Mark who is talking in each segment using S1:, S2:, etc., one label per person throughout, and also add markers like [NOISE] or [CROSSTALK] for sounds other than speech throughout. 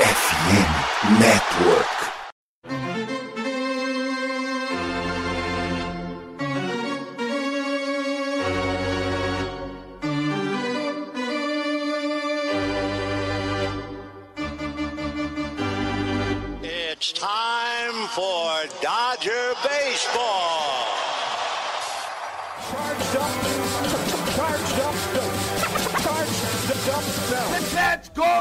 S1: FM Network.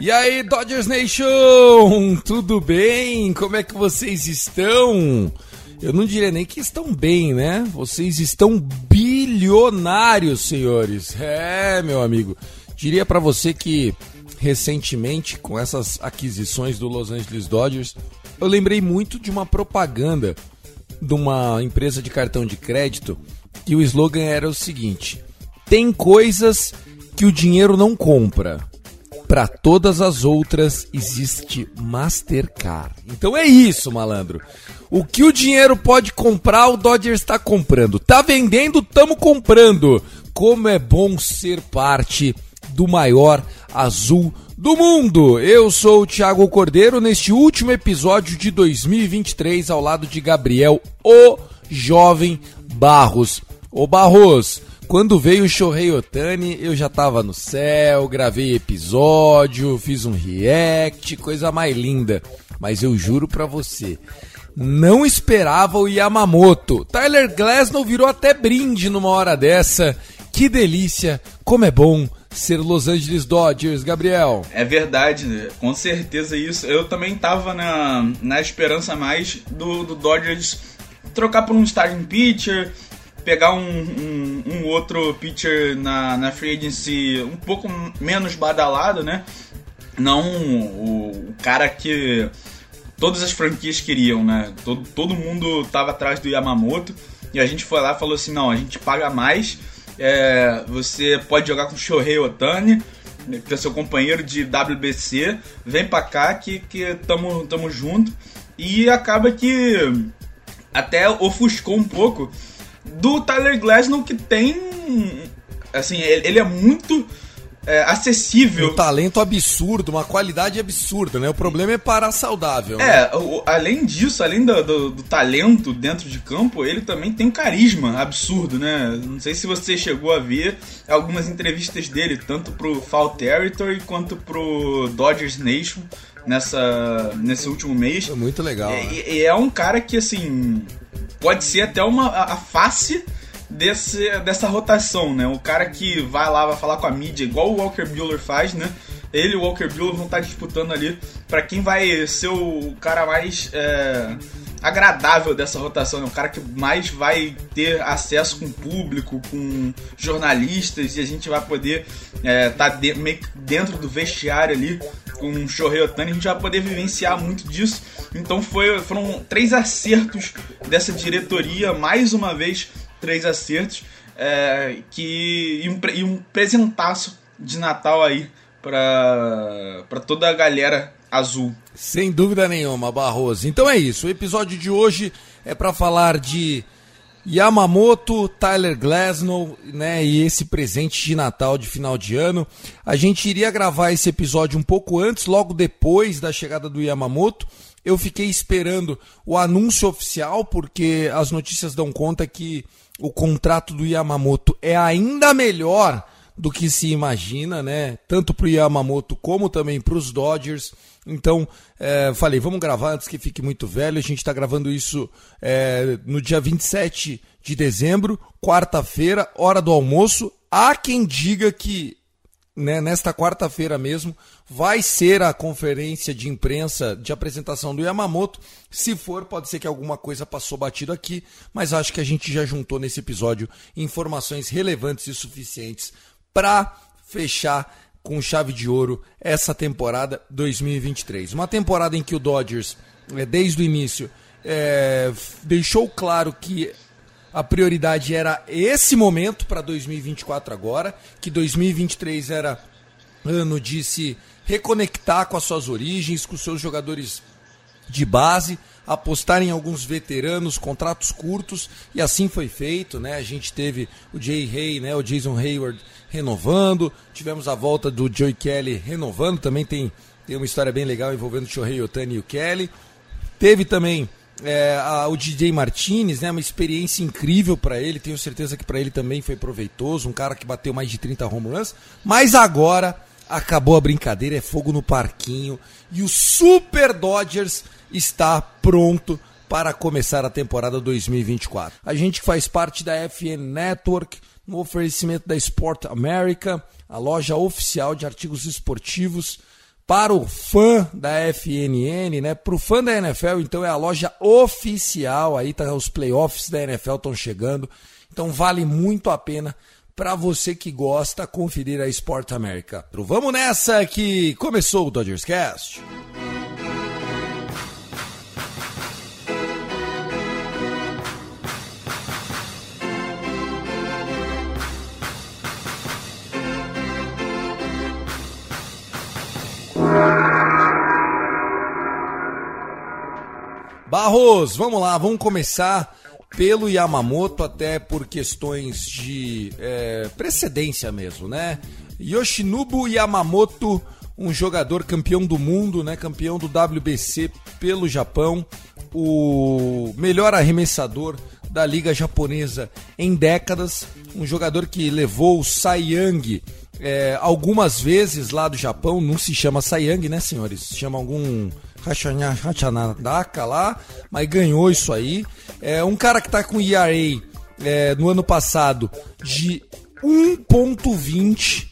S2: E aí, Dodgers Nation, tudo bem? Como é que vocês estão? Eu não diria nem que estão bem, né? Vocês estão bilionários, senhores. É, meu amigo. Diria pra você que recentemente, com essas aquisições do Los Angeles Dodgers, eu lembrei muito de uma propaganda de uma empresa de cartão de crédito e o slogan era o seguinte: tem coisas que o dinheiro não compra. Para todas as outras existe Mastercard. Então é isso, malandro. O que o dinheiro pode comprar, o Dodgers está comprando. Tá vendendo, tamo comprando. Como é bom ser parte do maior azul do mundo. Eu sou o Thiago Cordeiro neste último episódio de 2023 ao lado de Gabriel, o jovem Barros. Ô Barros, quando veio o Shohei Otani, eu já tava no céu, gravei episódio, fiz um react, coisa mais linda. Mas eu juro pra você, não esperava o Yamamoto. Tyler Glasnow virou até brinde numa hora dessa. Que delícia, como é bom ser Los Angeles Dodgers, Gabriel.
S3: É verdade, né? com certeza isso. Eu também tava na, na esperança mais do, do Dodgers trocar por um starting pitcher, pegar um, um, um outro pitcher na, na free agency um pouco menos badalado, né? Não o, o cara que todas as franquias queriam, né? Todo, todo mundo tava atrás do Yamamoto e a gente foi lá e falou assim: não, a gente paga mais, é, você pode jogar com Shohei Otani, que é seu companheiro de WBC, vem pra cá que, que tamo, tamo junto. E acaba que até ofuscou um pouco do Tyler Glasnow que tem. Assim, ele, é muito é, acessível.
S2: Um talento absurdo, uma qualidade absurda, né? O problema é parar saudável. né?
S3: É, o- além disso, além do, do- do talento dentro de campo, ele também tem um carisma absurdo, né? Não sei se você chegou a ver algumas entrevistas dele, tanto pro Fall Territory quanto pro Dodgers Nation nessa, nesse último mês.
S2: É muito legal. né?
S3: E, e é um cara que, assim, pode ser até uma, a, face desse, dessa rotação, né? O cara que vai lá, vai falar com a mídia, igual o Walker Buehler faz, né? Ele e o Walker Buehler vão estar disputando ali pra quem vai ser o cara mais é, agradável dessa rotação, né? O cara que mais vai ter acesso com o público, com jornalistas, e a gente vai poder estar de, meio que dentro do vestiário ali com o Shohei Otani, a gente vai poder vivenciar muito disso. Então foi, foram três acertos dessa diretoria, mais uma vez três acertos, é, que, e, um, e um presentaço de Natal aí pra toda a galera azul.
S2: Sem dúvida nenhuma, Barroso. Então é isso. O episódio de hoje é para falar de Yamamoto, Tyler Glasnow, né, e esse presente de Natal de final de ano. A gente iria gravar esse episódio um pouco antes, logo depois da chegada do Yamamoto. Eu fiquei esperando o anúncio oficial, porque as notícias dão conta que o contrato do Yamamoto é ainda melhor do que se imagina, né? Tanto para o Yamamoto como também para os Dodgers. Então, é, falei, vamos gravar antes que fique muito velho. A gente está gravando isso é, no dia 27 de dezembro, quarta-feira, hora do almoço. Há quem diga que né, nesta quarta-feira mesmo, vai ser a conferência de imprensa de apresentação do Yamamoto. Se for, pode ser que alguma coisa passou batido aqui, mas acho que a gente já juntou nesse episódio informações relevantes e suficientes para fechar com chave de ouro essa temporada 2023. Uma temporada em que o Dodgers, é, desde o início, é, deixou claro que a prioridade era esse momento para 2024 agora, que 2023 era ano de se reconectar com as suas origens, com seus jogadores de base, apostar em alguns veteranos, contratos curtos, e assim foi feito, né? A gente teve o Jay Hay, né, o Jason Hayward renovando, tivemos a volta do Joey Kelly renovando, também tem, tem uma história bem legal envolvendo o Shohei Otani e o Kelly. Teve também é, a, o DJ Martinez, né, uma experiência incrível para ele, tenho certeza que para ele também foi proveitoso, um cara que bateu mais de 30 home runs, mas agora acabou a brincadeira, é fogo no parquinho e o Super Dodgers está pronto para começar a temporada 2024. A gente faz parte da FN Network, no oferecimento da Sport America, a loja oficial de artigos esportivos para o fã da FNN, né? Para o fã da NFL, então é a loja oficial. Aí tá os playoffs da NFL estão chegando, então vale muito a pena para você que gosta conferir a Sport America. Vamos nessa que começou o Dodgers Cast. Barros, vamos lá, vamos começar pelo Yamamoto, até por questões de é, precedência mesmo, né? Yoshinobu Yamamoto, um jogador campeão do mundo, né? Campeão do WBC pelo Japão, o melhor arremessador da liga japonesa em décadas, um jogador que levou o Young é, algumas vezes lá do Japão, não se chama Young, né, senhores? Se chama algum Hachanadaka lá, mas ganhou isso aí. É um cara que tá com ERA é, no ano passado de 1.20,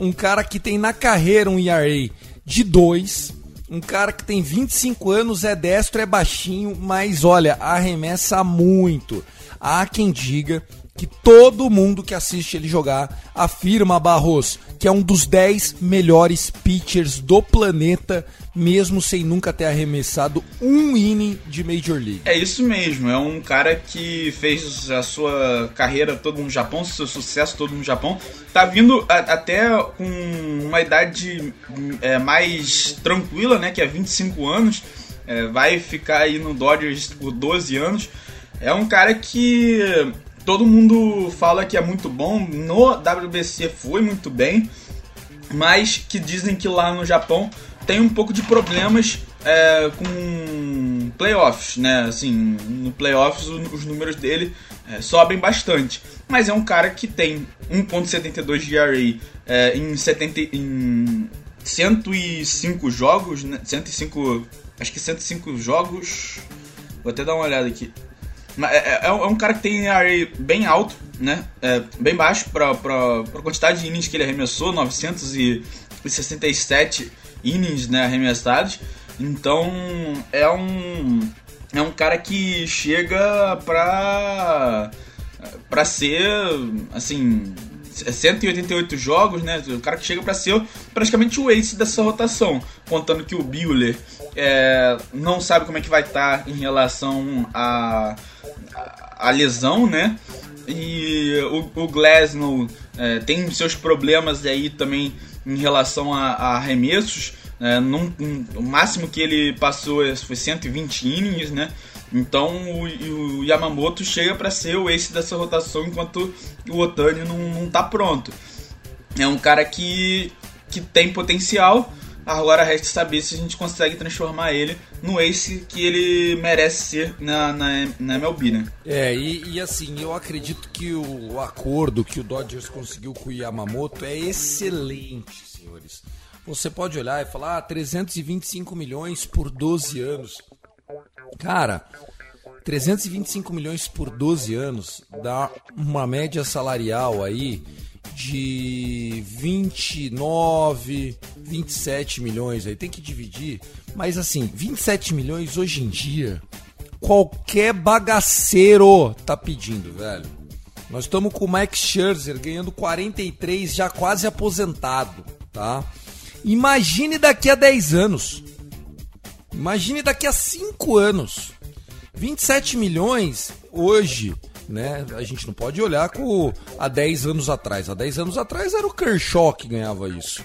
S2: um cara que tem na carreira um ERA de 2, um cara que tem 25 anos, é destro, é baixinho, mas olha, arremessa muito. Há quem diga que todo mundo que assiste ele jogar afirma, Barros, que é um dos 10 melhores pitchers do planeta, mesmo sem nunca ter arremessado um inning de Major League.
S3: É isso mesmo, é um cara que fez a sua carreira todo no Japão, seu sucesso todo no Japão. Tá vindo a, até com uma idade é, mais tranquila, né, que é 25 anos. É, vai ficar aí no Dodgers por 12 anos. É um cara que todo mundo fala que é muito bom, no WBC foi muito bem, mas que dizem que lá no Japão tem um pouco de problemas é, com playoffs, né? Assim, no playoffs os números dele é, sobem bastante. Mas é um cara que tem 1.72 de ERA é, em, 70, em 105 jogos, né? 105, acho que 105 jogos. Vou até dar uma olhada aqui. É, é, é, um cara que tem ERA bem alto, né? É, bem baixo para a quantidade de innings que ele arremessou, 967 innings né, arremessados. Então é um é um cara que chega para para ser assim 188 jogos, né? O cara que chega para ser praticamente o ace dessa rotação, contando que o Buehler é, não sabe como é que vai estar tá em relação a a lesão, né? E o, o Glasnow é, tem seus problemas aí também em relação a, a arremessos. É, num, o máximo que ele passou foi 120 innings, né? Então o, o Yamamoto chega para ser o ace dessa rotação enquanto o Otani não, não tá pronto. É um cara que, que tem potencial, Agora resta saber se a gente consegue transformar ele no ace que ele merece ser na, na, na MLB, né?
S2: É, e, e, assim, eu acredito que o, acordo que o Dodgers conseguiu com o Yamamoto é excelente, senhores. Você pode olhar e falar, ah, 325 milhões por 12 anos. Cara, 325 milhões por 12 anos dá uma média salarial aí de 29, 27 milhões aí, tem que dividir. Mas assim, 27 milhões hoje em dia, qualquer bagaceiro tá pedindo, velho. Nós estamos com o Max Scherzer ganhando 43, já quase aposentado, tá? Imagine daqui a 10 anos. Imagine daqui a 5 anos. 27 milhões hoje, né? A gente não pode olhar com há 10 anos atrás. Há 10 anos atrás era o Kershaw que ganhava isso.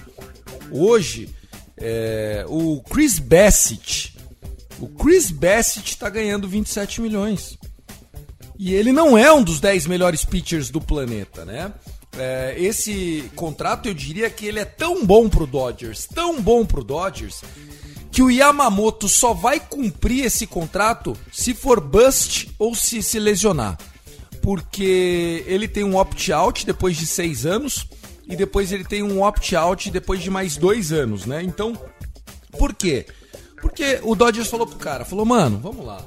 S2: Hoje, é, o Chris Bassett, o Chris Bassett está ganhando 27 milhões. E ele não é um dos 10 melhores pitchers do planeta, né? É, esse contrato eu diria que ele é tão bom pro Dodgers, tão bom pro Dodgers, que o Yamamoto só vai cumprir esse contrato se for bust ou se se lesionar. Porque ele tem um opt-out depois de seis anos e depois ele tem um opt-out depois de mais dois anos, né? Então, por quê? Porque o Dodgers falou pro cara, falou, mano, vamos lá.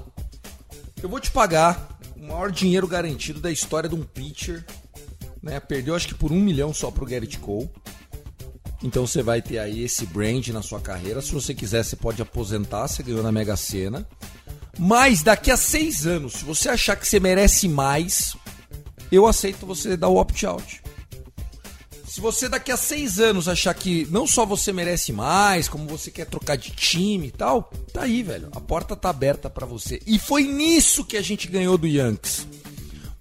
S2: Eu vou te pagar o maior dinheiro garantido da história de um pitcher. Né? Perdeu acho que por um milhão só pro Garrett Cole. Então você vai ter aí esse brand na sua carreira. Se você quiser, você pode aposentar, você ganhou na Mega Sena. Mas daqui a seis anos, se você achar que você merece mais, eu aceito você dar o opt-out. Se você daqui a seis anos achar que não só você merece mais, como você quer trocar de time e tal, tá aí, velho. A porta tá aberta para você. E foi nisso que a gente ganhou do Yankees.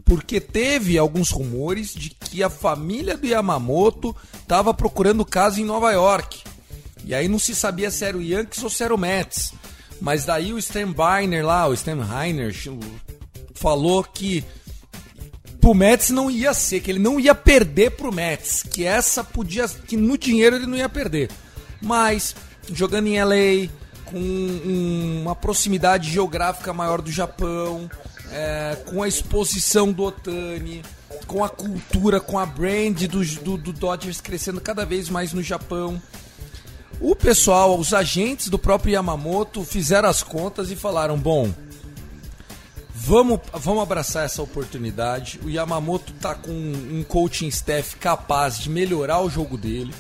S2: Porque teve alguns rumores de que a família do Yamamoto estava procurando casa em Nova York. E aí não se sabia se era o Yankees ou se era o Mets. Mas daí o Stan Biner lá, o Stan Heiner, falou que pro Mets não ia ser, que ele não ia perder pro Mets, que essa podia, que no dinheiro ele não ia perder. Mas jogando em LA, com uma proximidade geográfica maior do Japão, é, com a exposição do Otani, com a cultura, com a brand do, do, do Dodgers crescendo cada vez mais no Japão. O pessoal, os agentes do próprio Yamamoto fizeram as contas e falaram: bom, vamos, vamos abraçar essa oportunidade. O Yamamoto tá com um coaching staff capaz de melhorar o jogo dele.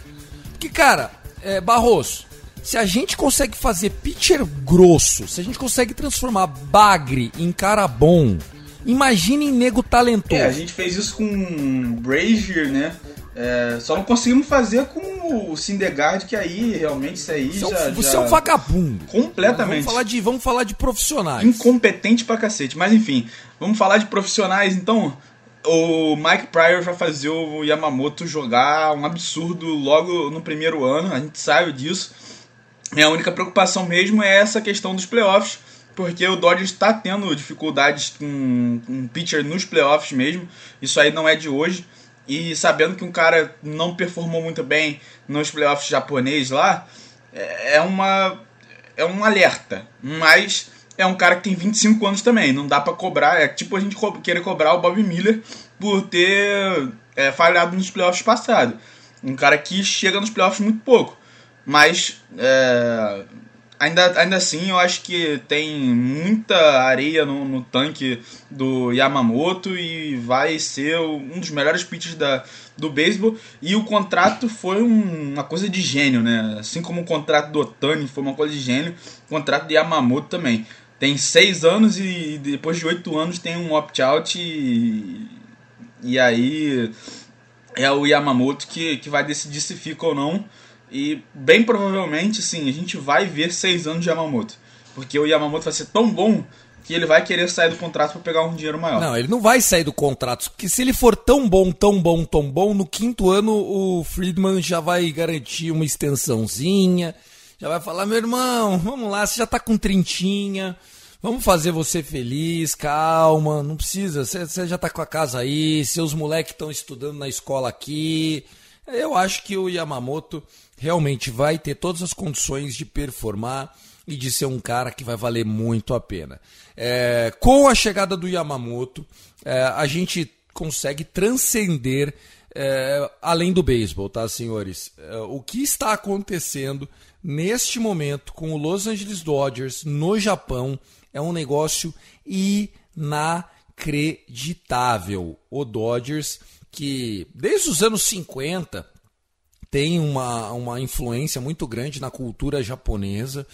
S2: Porque, cara, é, Barroso, se a gente consegue fazer pitcher grosso, se a gente consegue transformar bagre em cara bom, imagine em nego talentoso.
S3: É, a gente fez isso com Brazier, né? É, só não conseguimos fazer com o Sindegard, que aí realmente isso aí
S2: Você,
S3: já,
S2: é, um, você
S3: já...
S2: é um vagabundo.
S3: Completamente.
S2: Vamos falar, de, vamos falar de profissionais.
S3: Incompetente pra cacete. Mas enfim, vamos falar de profissionais então. O Mike Pryor vai fazer o Yamamoto jogar um absurdo logo no primeiro ano, a gente sabe disso. E a única preocupação mesmo é essa questão dos playoffs, porque o Dodgers está tendo dificuldades com um pitcher nos playoffs mesmo. Isso aí não é de hoje. E sabendo que um cara não performou muito bem nos playoffs japonês lá, é uma é um alerta. Mas é um cara que tem 25 anos também, não dá para cobrar, é tipo a gente co querer cobrar o Bob Miller por ter é, falhado nos playoffs passados. Um cara que chega nos playoffs muito pouco. Mas é, ainda, ainda assim eu acho que tem muita areia no, no, tanque do Yamamoto e vai ser um dos melhores pitches da, do beisebol. E o contrato foi um, uma coisa de gênio, né? Assim como o contrato do Otani foi uma coisa de gênio, o contrato do Yamamoto também. Tem seis anos e depois de oito anos tem um opt-out e, e aí é o Yamamoto que, que vai decidir se fica ou não. E bem provavelmente, sim, a gente vai ver seis anos de Yamamoto. Porque o Yamamoto vai ser tão bom que ele vai querer sair do contrato para pegar um dinheiro maior.
S2: Não, ele não vai sair do contrato, porque se ele for tão bom, tão bom, tão bom, no quinto ano o Friedman já vai garantir uma extensãozinha, já vai falar, meu irmão, vamos lá, você já tá com trintinha, vamos fazer você feliz, calma, não precisa, você, já tá com a casa aí, seus moleques estão estudando na escola aqui. Eu acho que o Yamamoto realmente vai ter todas as condições de performar e de ser um cara que vai valer muito a pena. É, com a chegada do Yamamoto, é, a gente consegue transcender é, além do beisebol, tá, senhores? É, o que está acontecendo neste momento com o Los Angeles Dodgers no Japão é um negócio inacreditável. O Dodgers que desde os anos 50 tem uma, uma influência muito grande na cultura japonesa.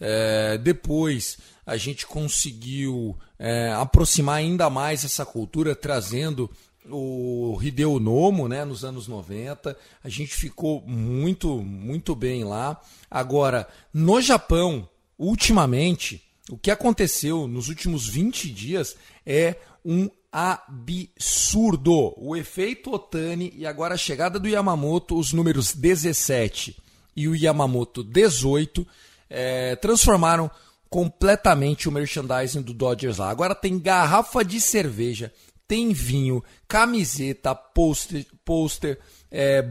S2: É, depois a gente conseguiu é, aproximar ainda mais essa cultura, trazendo o Hideo Nomo, né, nos anos 90. A gente ficou muito, muito bem lá. Agora, no Japão, ultimamente, o que aconteceu nos últimos 20 dias é um absurdo. O efeito Otani e agora a chegada do Yamamoto, os números 17 e o Yamamoto 18, é, transformaram completamente o merchandising do Dodgers lá. Agora tem garrafa de cerveja, tem vinho, camiseta, pôster, pôster é,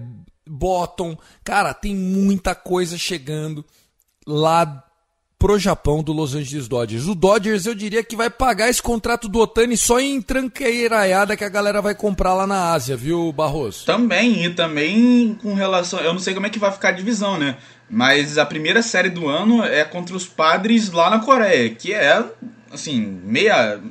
S2: bottom. Cara, tem muita coisa chegando lá pro Japão do Los Angeles Dodgers. O Dodgers eu diria que vai pagar esse contrato do Otani só em tranqueiraiada que a galera vai comprar lá na Ásia, viu, Barroso?
S3: Também, e também com relação. Eu não sei como é que vai ficar a divisão, né? Mas a primeira série do ano é contra os padres lá na Coreia, que é, assim, meia.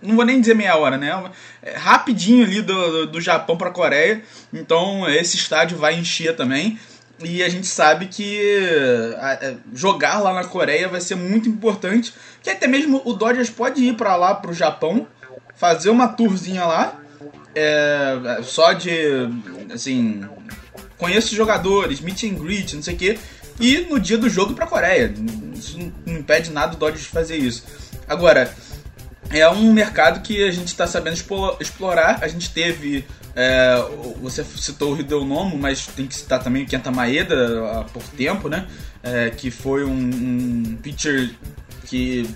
S3: Não vou nem dizer meia hora, né? É rapidinho ali do, do, Japão para a Coreia. Então esse estádio vai encher também. E a gente sabe que jogar lá na Coreia vai ser muito importante. Que até mesmo o Dodgers pode ir para lá, para o Japão, fazer uma tourzinha lá. É, só de, assim, conheço os jogadores, meet and greet, não sei o quê. E no dia do jogo para a Coreia. Isso não impede nada o Dodgers de fazer isso. Agora, é um mercado que a gente está sabendo explorar. A gente teve é, você citou o Hideo Nomo, mas tem que citar também o Kenta Maeda pouco tempo, né? É, que foi um, um pitcher que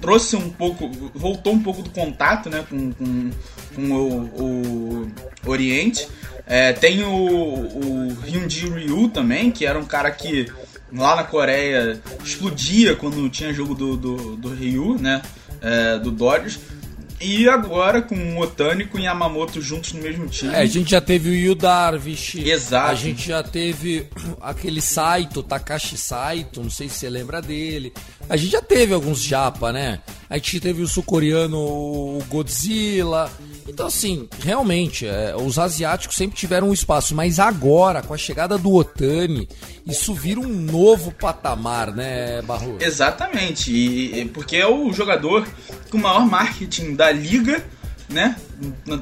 S3: trouxe um pouco, voltou um pouco do contato né, com, com, com o, o, Oriente. É, tem o, o Hyunji Ryu também, que era um cara que lá na Coreia explodia quando tinha jogo do, do, do Ryu, né? É, do Dodgers. E agora com o Otani e o Yamamoto juntos no mesmo time.
S2: É, a gente já teve o Yu Darvish.
S3: Exato.
S2: A gente já teve [CLEARS THROAT] aquele Saito, Takashi Saito, não sei se você lembra dele. A gente já teve alguns japa, né? A gente teve o sul-coreano, o Godzilla. Então, assim, realmente, é, os asiáticos sempre tiveram um espaço, mas agora, com a chegada do Otani, isso vira um novo patamar, né, Barro?
S3: Exatamente, e, porque é o jogador com o maior marketing da liga, né?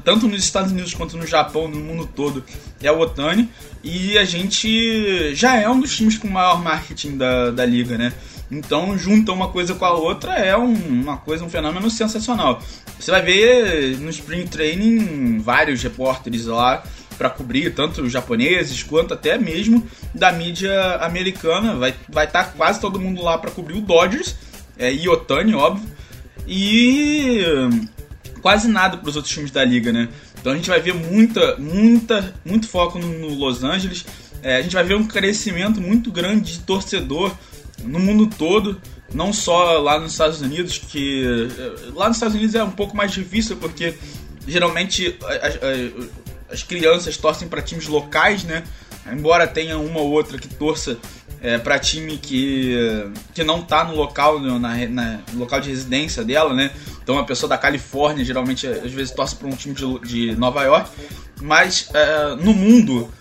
S3: Tanto nos Estados Unidos quanto no Japão, no mundo todo, é o Otani. E a gente já é um dos times com o maior marketing da, da liga, né? Então, junta uma coisa com a outra é um, uma coisa, um fenômeno sensacional. Você vai ver no Spring Training vários repórteres lá para cobrir, tanto os japoneses quanto até mesmo da mídia americana. Vai estar vai tá quase todo mundo lá para cobrir o Dodgers, é, e Otani, óbvio, e quase nada para os outros times da liga, né? Então a gente vai ver muita, muita, muito foco no, no Los Angeles. É, a gente vai ver um crescimento muito grande de torcedor no mundo todo, não só lá nos Estados Unidos, que eh, lá nos Estados Unidos é um pouco mais difícil porque geralmente as, as crianças torcem para times locais, né? Embora tenha uma ou outra que torça é, para time que, que não tá no local, na, na, no local de residência dela, né? Então a pessoa da Califórnia geralmente às vezes torce para um time de, de, Nova York, mas é, no mundo,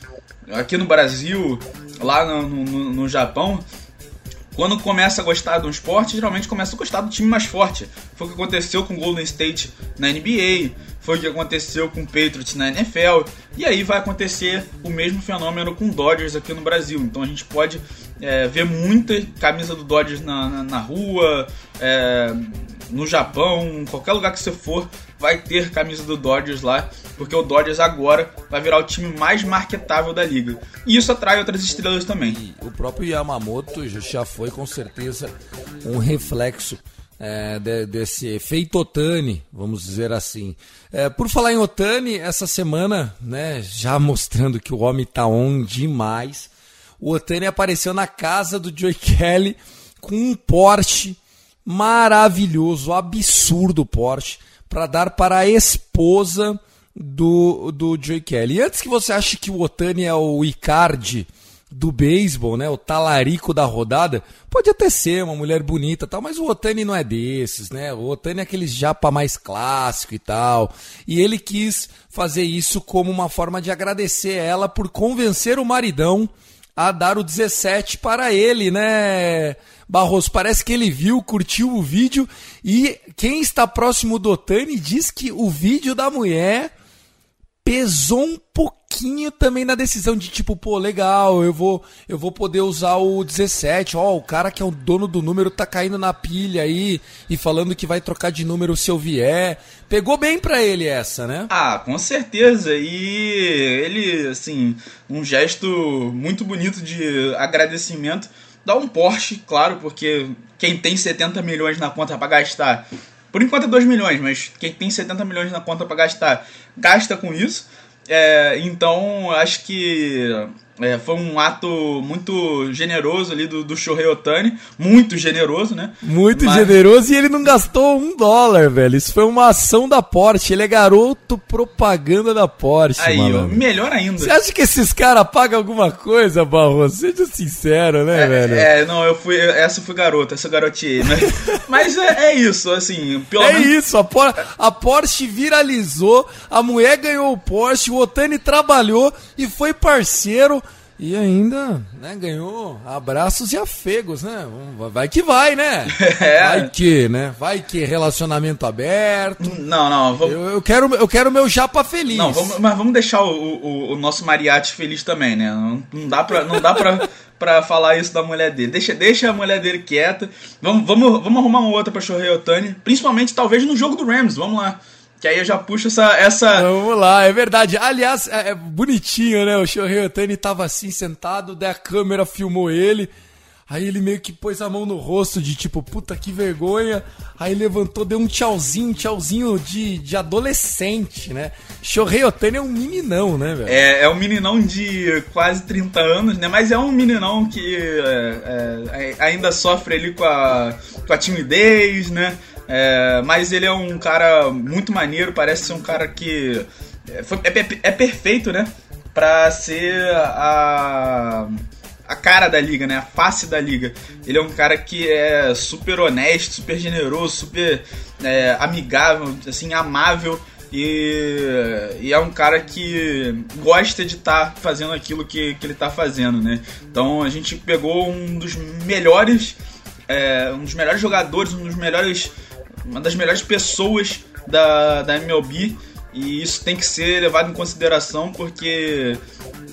S3: aqui no Brasil, lá no, no, no Japão, quando começa a gostar de um esporte, geralmente começa a gostar do time mais forte. Foi o que aconteceu com o Golden State na NBA, foi o que aconteceu com o Patriots na NFL, e aí vai acontecer o mesmo fenômeno com o Dodgers aqui no Brasil. Então a gente pode é, ver muita camisa do Dodgers na, na, na rua, é, no Japão, qualquer lugar que você for, vai ter camisa do Dodgers lá, porque o Dodgers agora vai virar o time mais marketável da liga. E isso atrai outras estrelas também.
S2: E o próprio Yamamoto já foi com certeza um reflexo é, de, desse efeito Otani, vamos dizer assim. É, por falar em Otani, essa semana, né, já [LAUGHS] mostrando que o homem tá on demais, o Otani apareceu na casa do Joey Kelly com um Porsche maravilhoso, absurdo Porsche, para dar para a esposa do, do Joey Kelly. E antes que você ache que o Otani é o Icardi do beisebol, né? O talarico da rodada. Pode até ser uma mulher bonita tal, mas o Otani não é desses, né? O Otani é aquele japa mais clássico e tal. E ele quis fazer isso como uma forma de agradecer ela por convencer o maridão a dar o 17 para ele, né? Barroso, parece que ele viu, curtiu o vídeo e quem está próximo do Otani diz que o vídeo da mulher pesou um pouquinho também na decisão de tipo, pô, legal, eu vou eu vou poder usar o 17. Ó, o cara que é o dono do número tá caindo na pilha aí e falando que vai trocar de número se eu vier. Pegou bem para ele essa, né?
S3: Ah, com certeza. E ele, assim, um gesto muito bonito de agradecimento. Dá um Porsche, claro, porque quem tem 70 milhões na conta para gastar por enquanto é 2 milhões, mas quem tem 70 milhões na conta para gastar, gasta com isso. É, então, acho que é, foi um ato muito generoso ali do, do Shohei Otani. Muito generoso, né?
S2: Muito Mas... generoso e ele não gastou um dólar, velho. Isso foi uma ação da Porsche. Ele é garoto propaganda da Porsche,
S3: Aí, ó, melhor ainda.
S2: Você acha que esses caras pagam alguma coisa, Barroso? Seja sincero, né,
S3: é,
S2: velho?
S3: É, não, eu fui. Essa foi garota, essa garotinha. Mas, [LAUGHS] mas é, é, isso, assim.
S2: Pelo é menos... isso, a, Por, a Porsche viralizou, a mulher ganhou o Porsche, o Otani trabalhou e foi parceiro e ainda, né, ganhou abraços e afegos, né? Vai que vai, né? [LAUGHS] É. Vai que, né? Vai que relacionamento aberto.
S3: Não, não.
S2: Vamos... Eu, eu, quero, eu quero meu japa feliz.
S3: Não, vamos, mas vamos deixar o, o, o nosso mariachi feliz também, né? Não, não dá pra, não dá pra, [LAUGHS] pra falar isso da mulher dele. Deixa, deixa a mulher dele quieta. Vamos, vamos, vamos arrumar uma outra pra Shohei Otani. Principalmente, talvez, no jogo do Rams. Vamos lá. Que aí eu já puxo essa. essa...
S2: Vamos lá, é verdade. Aliás, é, é bonitinho, né? O Shohei Otani tava assim sentado, daí a câmera filmou ele. Aí ele meio que pôs a mão no rosto de tipo, puta que vergonha. Aí levantou, deu um tchauzinho, tchauzinho de, de adolescente, né? Shohei Otani é um meninão, né, velho?
S3: É, é um meninão de quase 30 anos, né? Mas é um meninão que é, é, ainda sofre ali com a, com a timidez, né? É, mas ele é um cara muito maneiro, parece ser um cara que é, é, é perfeito, né? Pra ser a, a cara da liga, né? A face da liga. Ele é um cara que é super honesto, super generoso, super é, amigável, assim, amável. E, e, é um cara que gosta de estar tá fazendo aquilo que, que ele está fazendo, né? Então a gente pegou um dos melhores, é, um dos melhores jogadores, um dos melhores uma das melhores pessoas da, da MLB e isso tem que ser levado em consideração porque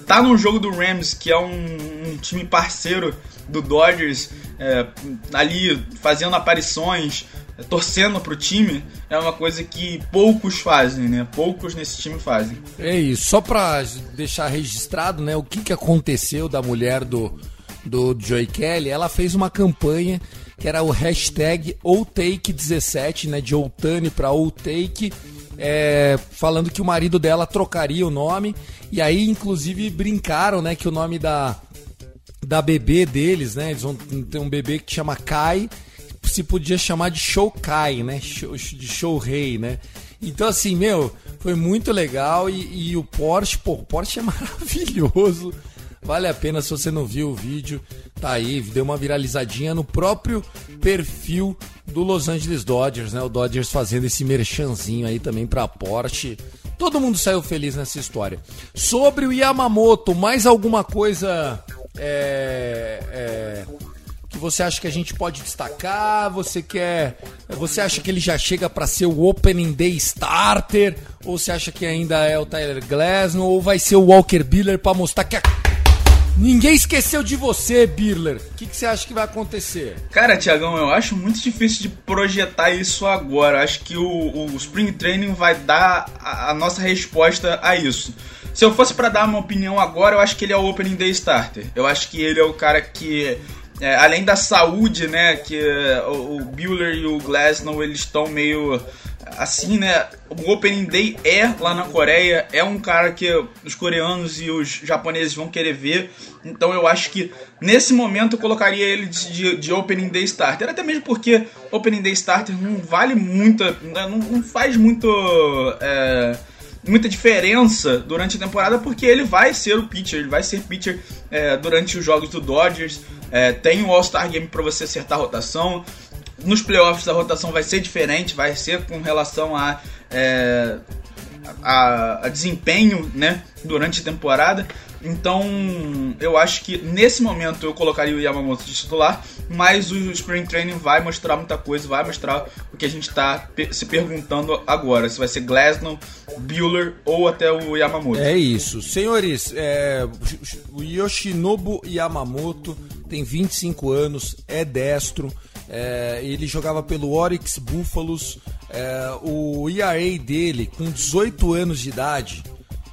S3: tá no jogo do Rams, que é um, um time parceiro do Dodgers, é, ali fazendo aparições, é, torcendo pro time, é uma coisa que poucos fazem, né? Poucos nesse time fazem.
S2: É isso, só pra deixar registrado, né, o que, que aconteceu da mulher do, do Joey Kelly, ela fez uma campanha que era o hashtag OutTake17, né, de Outane para Outtake, é, falando que o marido dela trocaria o nome, e aí inclusive brincaram, né, que o nome da, da bebê deles, né, eles vão ter um bebê que chama Kai, se podia chamar de Show Kai, né, show, de Show Rei, né, então assim, meu, foi muito legal e, e o Porsche, pô, o Porsche é [LAUGHS] maravilhoso, Vale a pena se você não viu o vídeo, tá aí, deu uma viralizadinha no próprio perfil do Los Angeles Dodgers, né? O Dodgers fazendo esse merchanzinho aí também pra Porsche. Todo mundo saiu feliz nessa história. Sobre o Yamamoto, mais alguma coisa é, é, que você acha que a gente pode destacar? Você quer, você acha que ele já chega para ser o Opening Day Starter? Ou você acha que ainda é o Tyler Glasnow? Ou vai ser o Walker Buehler para mostrar que a Ninguém esqueceu de você, Birler. O que, que, você acha que vai acontecer?
S3: Cara, Tiagão, eu acho muito difícil de projetar isso agora. Acho que o, o Spring Training vai dar a, a, nossa resposta a isso. Se eu fosse para dar uma opinião agora, eu acho que ele é o Opening Day Starter. Eu acho que ele é o cara que, é, além da saúde, né, que o, o Bueller e o Glasnow eles estão meio assim, né? O Opening Day é lá na Coreia, é um cara que os coreanos e os japoneses vão querer ver. Então eu acho que nesse momento eu colocaria ele de, de Opening Day Starter. Até mesmo porque Opening Day Starter não vale muito, não, não faz muito. É, muita diferença durante a temporada, porque ele vai ser o pitcher, ele vai ser pitcher é, durante os jogos do Dodgers. É, tem o All-Star Game para você acertar a rotação. Nos playoffs a rotação vai ser diferente, vai ser com relação a, é, a, a desempenho né, durante a temporada. Então, eu acho que nesse momento eu colocaria o Yamamoto de titular, mas o Spring Training vai mostrar muita coisa, vai mostrar o que a gente está se perguntando agora: se vai ser Glasnow, Bueller ou até o Yamamoto.
S2: É isso. Senhores, é, o Yoshinobu Yamamoto tem 25 anos, é destro, é, ele jogava pelo Oryx Buffaloes, é, o ERA dele, com 18 anos de idade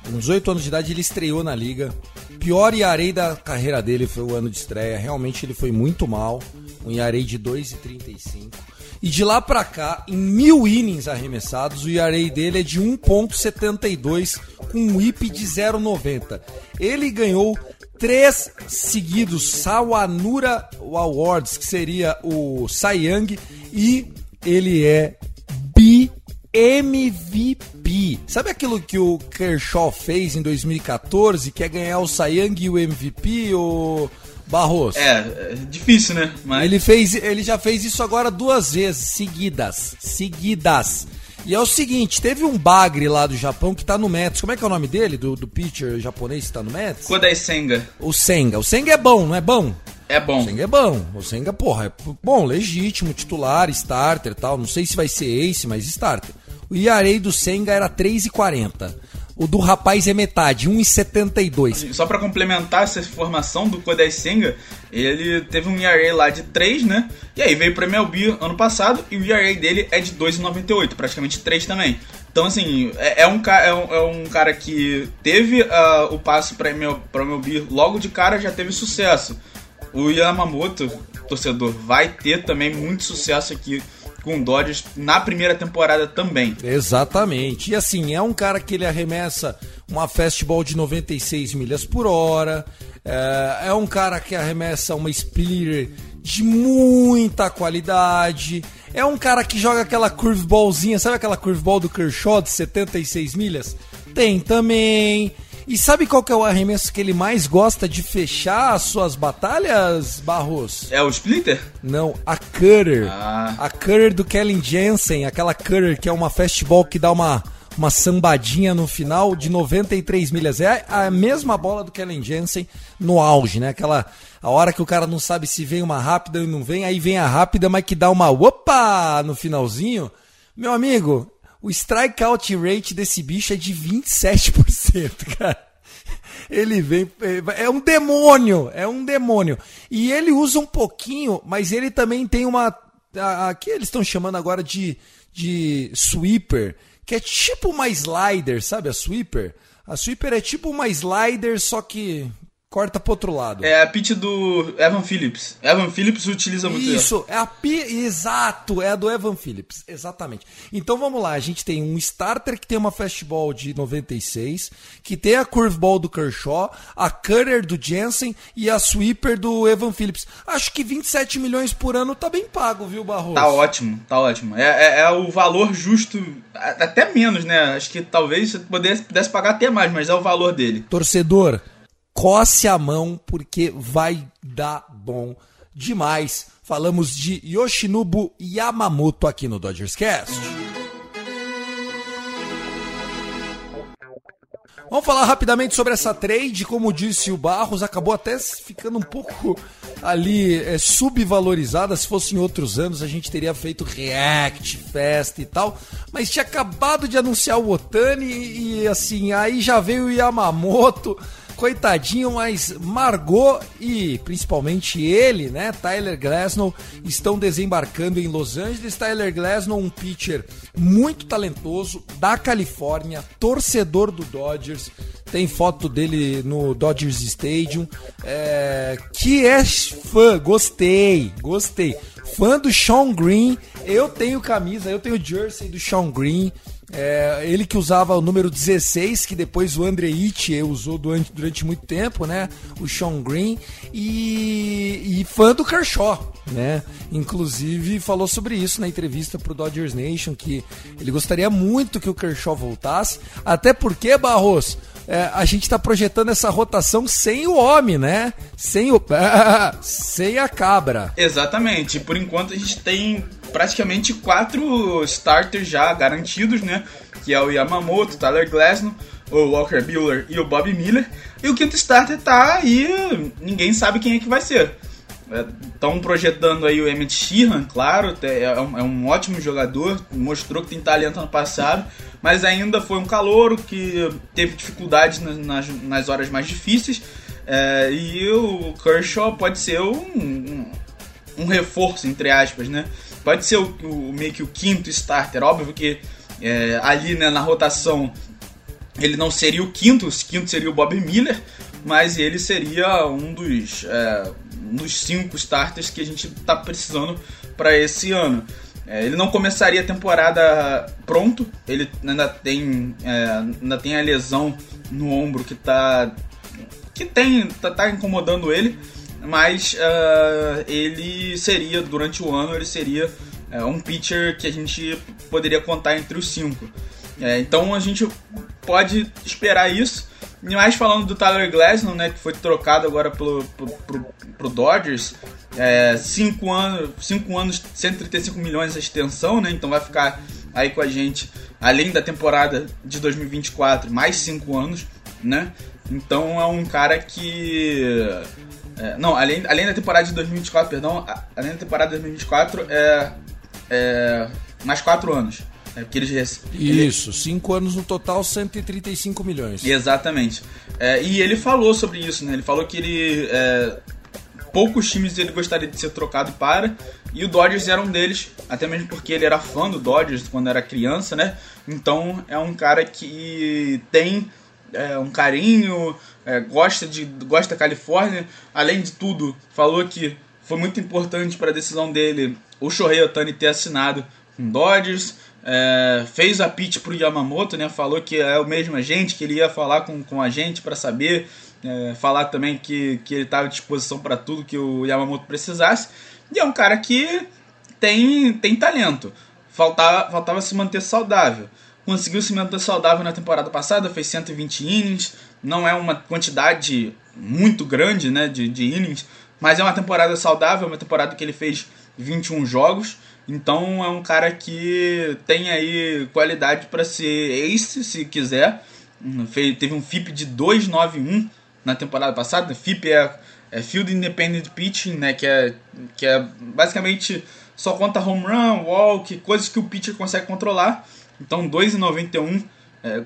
S2: com 18 anos de idade ele estreou na liga. Pior Yarei da carreira dele foi o ano de estreia. Realmente ele foi muito mal. Um Yarei de 2,35. E de lá para cá, em mil innings arremessados, o Yarei dele é de 1,72 com um whip de 0,90. Ele ganhou três seguidos Sawanura Awards, que seria o Cy Young, e ele é bi MVP. Sabe aquilo que o Kershaw fez em 2014, que é ganhar o Cy Young e o MVP, o Barros?
S3: É, é difícil, né?
S2: Mas... Ele, fez, ele já fez isso agora duas vezes, seguidas. Seguidas. E é o seguinte, teve um bagre lá do Japão que tá no Mets. Como é que é o nome dele, do, do pitcher japonês que tá no Mets?
S3: Kodai Senga.
S2: O Senga. O Senga é bom, não é bom?
S3: É bom.
S2: O Senga é bom. O Senga, porra, é bom, legítimo, titular, starter tal. Não sei se vai ser ace, mas starter. O Iarei do Senga era 3,40. O do rapaz é metade, 1,72.
S3: Só para complementar essa informação do Kodai Senga, ele teve um ERA lá de 3, né? E aí veio para MLB ano passado e o ERA dele é de 2,98, praticamente 3 também. Então, assim, é, é, um, é, um, é um cara que teve uh, o passo para MLB logo de cara, já teve sucesso. O Yamamoto, torcedor, vai ter também muito sucesso aqui com o Dodgers na primeira temporada também.
S2: Exatamente. E assim, é um cara que ele arremessa uma fastball de 96 milhas por hora. É, é um cara que arremessa uma splitter de muita qualidade. É um cara que joga aquela curveballzinha, sabe aquela curveball do Kershaw de 76 milhas? Tem também. E sabe qual que é o arremesso que ele mais gosta de fechar as suas batalhas, Barros?
S3: É o Splitter?
S2: Não, a Cutter. Ah. A Cutter do Kellen Jensen, aquela Cutter que é uma fastball que dá uma, uma sambadinha no final de 93 milhas. É a mesma bola do Kellen Jensen no auge, né? Aquela a hora que o cara não sabe se vem uma rápida ou não vem, aí vem a rápida, mas que dá uma opa no finalzinho. Meu amigo, o strikeout rate desse bicho é de 27%, [LAUGHS] cara. Ele vem. É um demônio! É um demônio. E ele usa um pouquinho, mas ele também tem uma. Aqui eles estão chamando agora de, de sweeper, que é tipo uma slider, sabe? A sweeper. A sweeper é tipo uma slider, só que corta pro outro lado.
S3: É a pitch do Evan Phillips. Evan Phillips utiliza muito
S2: Isso, é a pi... exato, é a do Evan Phillips, exatamente. Então vamos lá, a gente tem um starter que tem uma fastball de 96, que tem a curveball do Kershaw, a cutter do Jensen e a sweeper do Evan Phillips. Acho que 27 milhões por ano tá bem pago, viu, Barroso?
S3: Tá ótimo, tá ótimo. É, é, é o valor justo, até menos, né? Acho que talvez você pudesse, pudesse pagar até mais, mas é o valor dele.
S2: Torcedor, coce a mão porque vai dar bom demais. Falamos de Yoshinobu Yamamoto aqui no Dodgers Cast. Vamos falar rapidamente sobre essa trade. Como disse o Barros, acabou até ficando um pouco ali é, subvalorizada. Se fosse em outros anos, a gente teria feito React, festa e tal. Mas tinha acabado de anunciar o Otani e assim, aí já veio o Yamamoto coitadinho, mas Margot e principalmente ele, né, Tyler Glasnow, estão desembarcando em Los Angeles. Tyler Glasnow, um pitcher muito talentoso da Califórnia, torcedor do Dodgers. Tem foto dele no Dodgers Stadium, é, que é fã, gostei, gostei. Fã do Sean Green, Eu tenho camisa, eu tenho jersey do Sean Green. É, ele que usava o número 16, que depois o André It usou durante, durante muito tempo, né? O Sean Green. E, e fã do Kershaw, né? Inclusive falou sobre isso na entrevista pro Dodgers Nation, que ele gostaria muito que o Kershaw voltasse. Até porque, Barros, é, a gente está projetando essa rotação sem o homem, né? Sem o. [LAUGHS] sem a cabra.
S3: Exatamente. Por enquanto a gente tem praticamente quatro starters já garantidos, né? Que é o Yamamoto, o Tyler Glasnow, o Walker Buehler e o Bob Miller. E o quinto starter tá aí, ninguém sabe quem é que vai ser. Estão projetando aí o Emmett Sheehan, claro, é um, é um, ótimo jogador, mostrou que tem talento no passado, mas ainda foi um calouro que teve dificuldades nas, nas horas mais difíceis. É, e o Kershaw pode ser um, um, um, reforço, entre aspas, né? Pode ser o, o meio que o quinto starter. Óbvio que é, ali né, na rotação ele não seria o quinto, o quinto seria o Bob Miller, mas ele seria um dos, é, um dos cinco starters que a gente está precisando para esse ano. É, ele não começaria a temporada pronto, ele ainda tem, é, ainda tem a lesão no ombro que tá que tem tá, tá incomodando ele, mas uh, ele seria durante o ano ele seria uh, um pitcher que a gente poderia contar entre os cinco. É, então a gente pode esperar isso. E mais falando do Tyler Glasnow, né, que foi trocado agora pro, pro, pro, pro Dodgers, 5 é, anos, cinco anos, 135 milhões de extensão, né, então vai ficar aí com a gente, além da temporada de 2024, mais 5 anos, né, então é um cara que... É, não, além, além da temporada de 2024, perdão, além da temporada de 2024, é, é mais 4 anos. É porque eles
S2: Isso, 5 anos no total, 135 milhões.
S3: Exatamente. É, e ele falou sobre isso, né? Ele falou que ele. É, poucos times ele gostaria de ser trocado para, e o Dodgers era um deles, até mesmo porque ele era fã do Dodgers quando era criança, né? Então é um cara que tem é, um carinho, é, gosta de gosta da Califórnia. Além de tudo, falou que foi muito importante para a decisão dele o Shohei Otani ter assinado com Dodgers. É, fez a pitch pro Yamamoto, né? Falou que é o mesmo agente, que ele ia falar com, com a gente para saber. É, falar também que, que ele estava à disposição para tudo que o Yamamoto precisasse. E é um cara que tem, tem talento. Faltava, faltava se manter saudável. Conseguiu se manter saudável na temporada passada, fez 120 innings. Não é uma quantidade muito grande né, de, de innings, mas é uma temporada saudável, uma temporada que ele fez 21 jogos. Então é um cara que tem aí qualidade para ser ace, se quiser. Teve um FIP de 291 na temporada passada. FIP é, é Field Independent Pitching, né? Que é, que é basicamente só conta home run, walk, coisas que o pitcher consegue controlar. Então 2,91 é,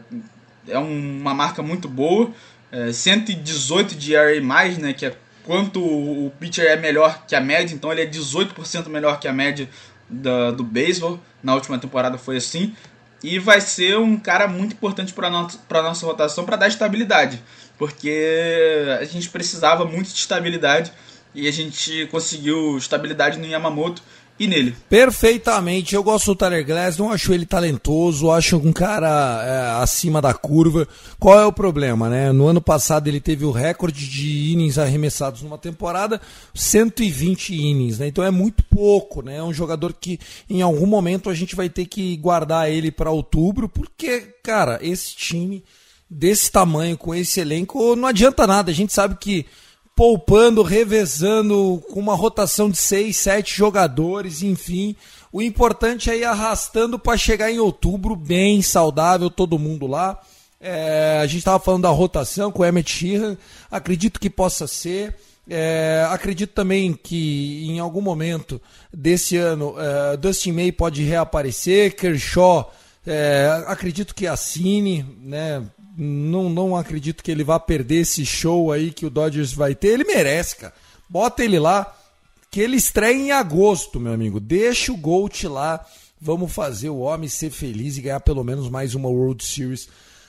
S3: é uma marca muito boa. É, 118 de ERA+, né, que é quanto o pitcher é melhor que a média, então ele é 18% melhor que a média da, do beisebol. Na última temporada foi assim. E vai ser um cara muito importante para a nossa rotação para dar estabilidade. Porque a gente precisava muito de estabilidade e a gente conseguiu estabilidade no Yamamoto e nele.
S2: Perfeitamente. Eu gosto do Tyler Glass, não acho ele talentoso, acho um cara é, acima da curva. Qual é o problema, né? No ano passado ele teve o recorde de innings arremessados numa temporada, 120 innings, né? Então é muito pouco, né? É um jogador que em algum momento a gente vai ter que guardar ele para outubro, porque, cara, esse time desse tamanho, com esse elenco, não adianta nada. A gente sabe que poupando, revezando, com uma rotação de seis, sete jogadores, enfim. O importante é ir arrastando para chegar em outubro bem saudável, todo mundo lá. É, a gente estava falando da rotação com o Emmett Sheehan, acredito que possa ser. É, acredito também que em algum momento desse ano é, Dustin May pode reaparecer, Kershaw é, acredito que assine, né? Não, não acredito que ele vá perder esse show aí que o Dodgers vai ter. Ele merece, cara. Bota ele lá, que ele estreia em agosto, meu amigo. Deixa o Gold lá. Vamos fazer o homem ser feliz e ganhar pelo menos mais uma World Series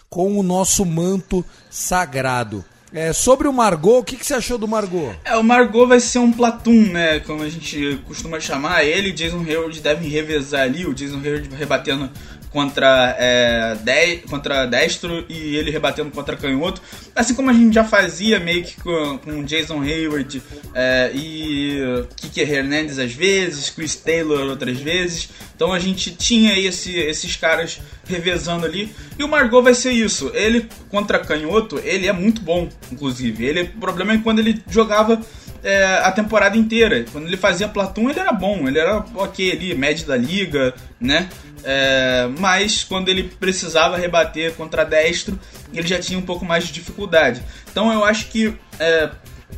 S2: com o nosso manto sagrado. É, sobre o Margot, o que, que você achou do Margot?
S3: É, o Margot vai ser um Platoon, né? Como a gente costuma chamar. Ele e Jason Hayward devem revezar ali. O Jason Hayward rebatendo contra, é, de, contra destro e ele rebatendo contra canhoto. Assim como a gente já fazia meio que com, com Jason Hayward é, e Kike Hernandez às vezes, Chris Taylor outras vezes. Então a gente tinha esse, esses caras revezando ali. E o Margot vai ser isso. Ele contra canhoto, ele é muito bom, inclusive. Ele, o problema é quando ele jogava é, a temporada inteira. Quando ele fazia Platum, ele era bom, ele era ok ali, médio da liga, né? É, mas quando ele precisava rebater contra destro, ele já tinha um pouco mais de dificuldade. Então eu acho que é,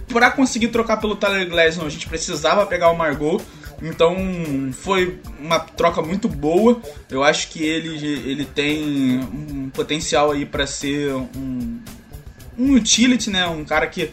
S3: para conseguir trocar pelo Tyler Glasnow, a gente precisava pegar o Margot. Então foi uma troca muito boa. Eu acho que ele, ele tem um potencial aí para ser um, um utility, né? Um cara que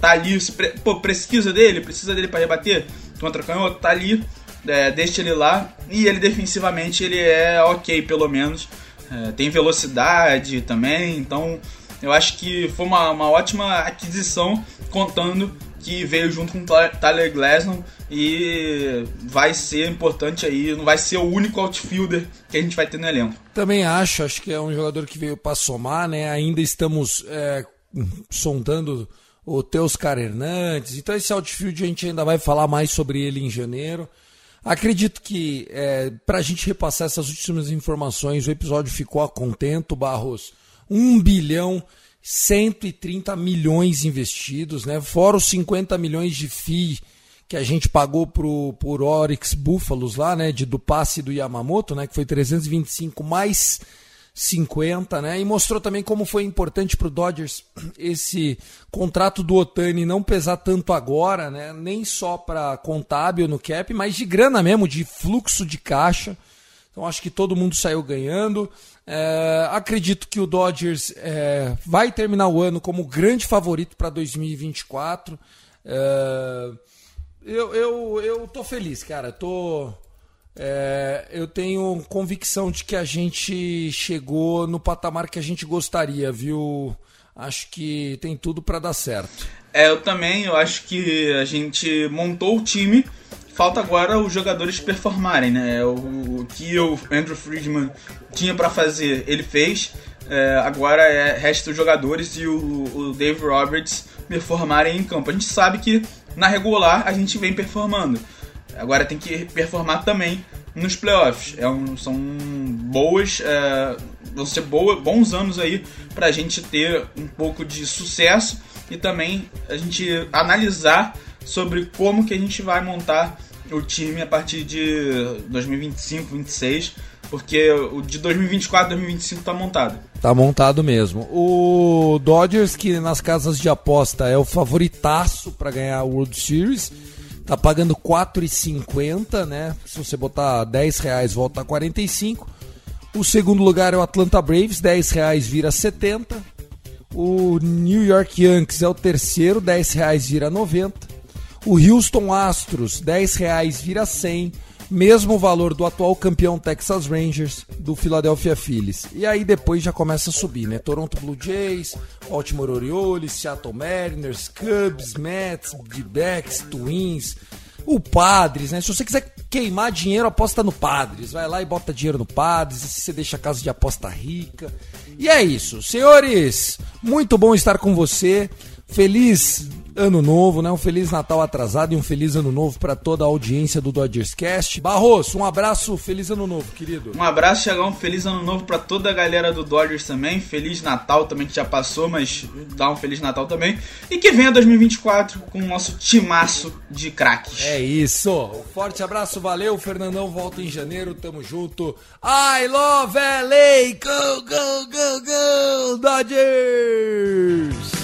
S3: tá ali, pô, precisa dele, precisa dele para rebater contra canhoto, tá ali é, deixa ele lá. E ele defensivamente ele é ok, pelo menos. É, tem velocidade também, então eu acho que foi uma, uma ótima aquisição, contando que veio junto com o Tyler Glasnow e vai ser importante aí, não vai ser o único outfielder que a gente vai ter no elenco.
S2: Também acho, acho que é um jogador que veio para somar, né? Ainda estamos é, sondando o Teuscar Hernandes, então esse outfield a gente ainda vai falar mais sobre ele em janeiro. Acredito que é, para a gente repassar essas últimas informações, o episódio ficou a contento, Barros. 1 bilhão 130 milhões investidos, né? Fora os 50 milhões de FII que a gente pagou pro, por Oryx Búfalos lá, né? De, do passe do Yamamoto, né? Que foi 325 mais 50, né? E mostrou também como foi importante para o Dodgers esse contrato do Otani não pesar tanto agora, né? Nem só para contábil no cap, mas de grana mesmo, de fluxo de caixa. Então acho que todo mundo saiu ganhando. É, acredito que o Dodgers é, vai terminar o ano como grande favorito para 2024. É, eu, eu, eu tô feliz, cara. Tô é, eu tenho convicção de que a gente chegou no patamar que a gente gostaria, viu? Acho que tem tudo para dar certo.
S3: É, eu também, eu acho que a gente montou o time. Falta agora os jogadores performarem, né? O, o que o Andrew Friedman tinha para fazer, ele fez. É, agora é, resta os jogadores e o, o Dave Roberts performarem em campo. A gente sabe que na regular a gente vem performando. Agora tem que performar também nos playoffs. É um, são boas, é, vão ser boa, bons anos aí para a gente ter um pouco de sucesso e também a gente analisar sobre como que a gente vai montar o time a partir de 2025, 2026, porque o de 2024, 2025 tá montado.
S2: Tá montado mesmo. O Dodgers que nas casas de aposta é o favoritaço para ganhar a World Series Tá pagando 4,50, né? Se você botar 10 reais, volta a 45. O segundo lugar é o Atlanta Braves, 10 reais vira 70. O New York Yankees é o terceiro, 10 reais vira 90. O Houston Astros, 10 reais vira 100 mesmo valor do atual campeão Texas Rangers, do Philadelphia Phillies. E aí depois já começa a subir, né? Toronto Blue Jays, Baltimore Orioles, Seattle Mariners, Cubs, Mets, D-Backs, Twins, o Padres, né? Se você quiser queimar dinheiro, aposta no Padres. Vai lá e bota dinheiro no Padres, você deixa a casa de aposta rica. E é isso. Senhores, muito bom estar com você. Feliz ano novo, né? Um feliz Natal atrasado e um feliz ano novo para toda a audiência do Dodgers Cast. Barros, um abraço, feliz ano novo, querido.
S3: Um abraço, Chegão, um feliz ano novo para toda a galera do Dodgers também. Feliz Natal também que já passou, mas dá um feliz Natal também. E que venha 2024 com o nosso timaço de craques.
S2: É isso. Um forte abraço, valeu. Fernandão volta em janeiro, tamo junto. I love LA. Go, go, go, go, Dodgers!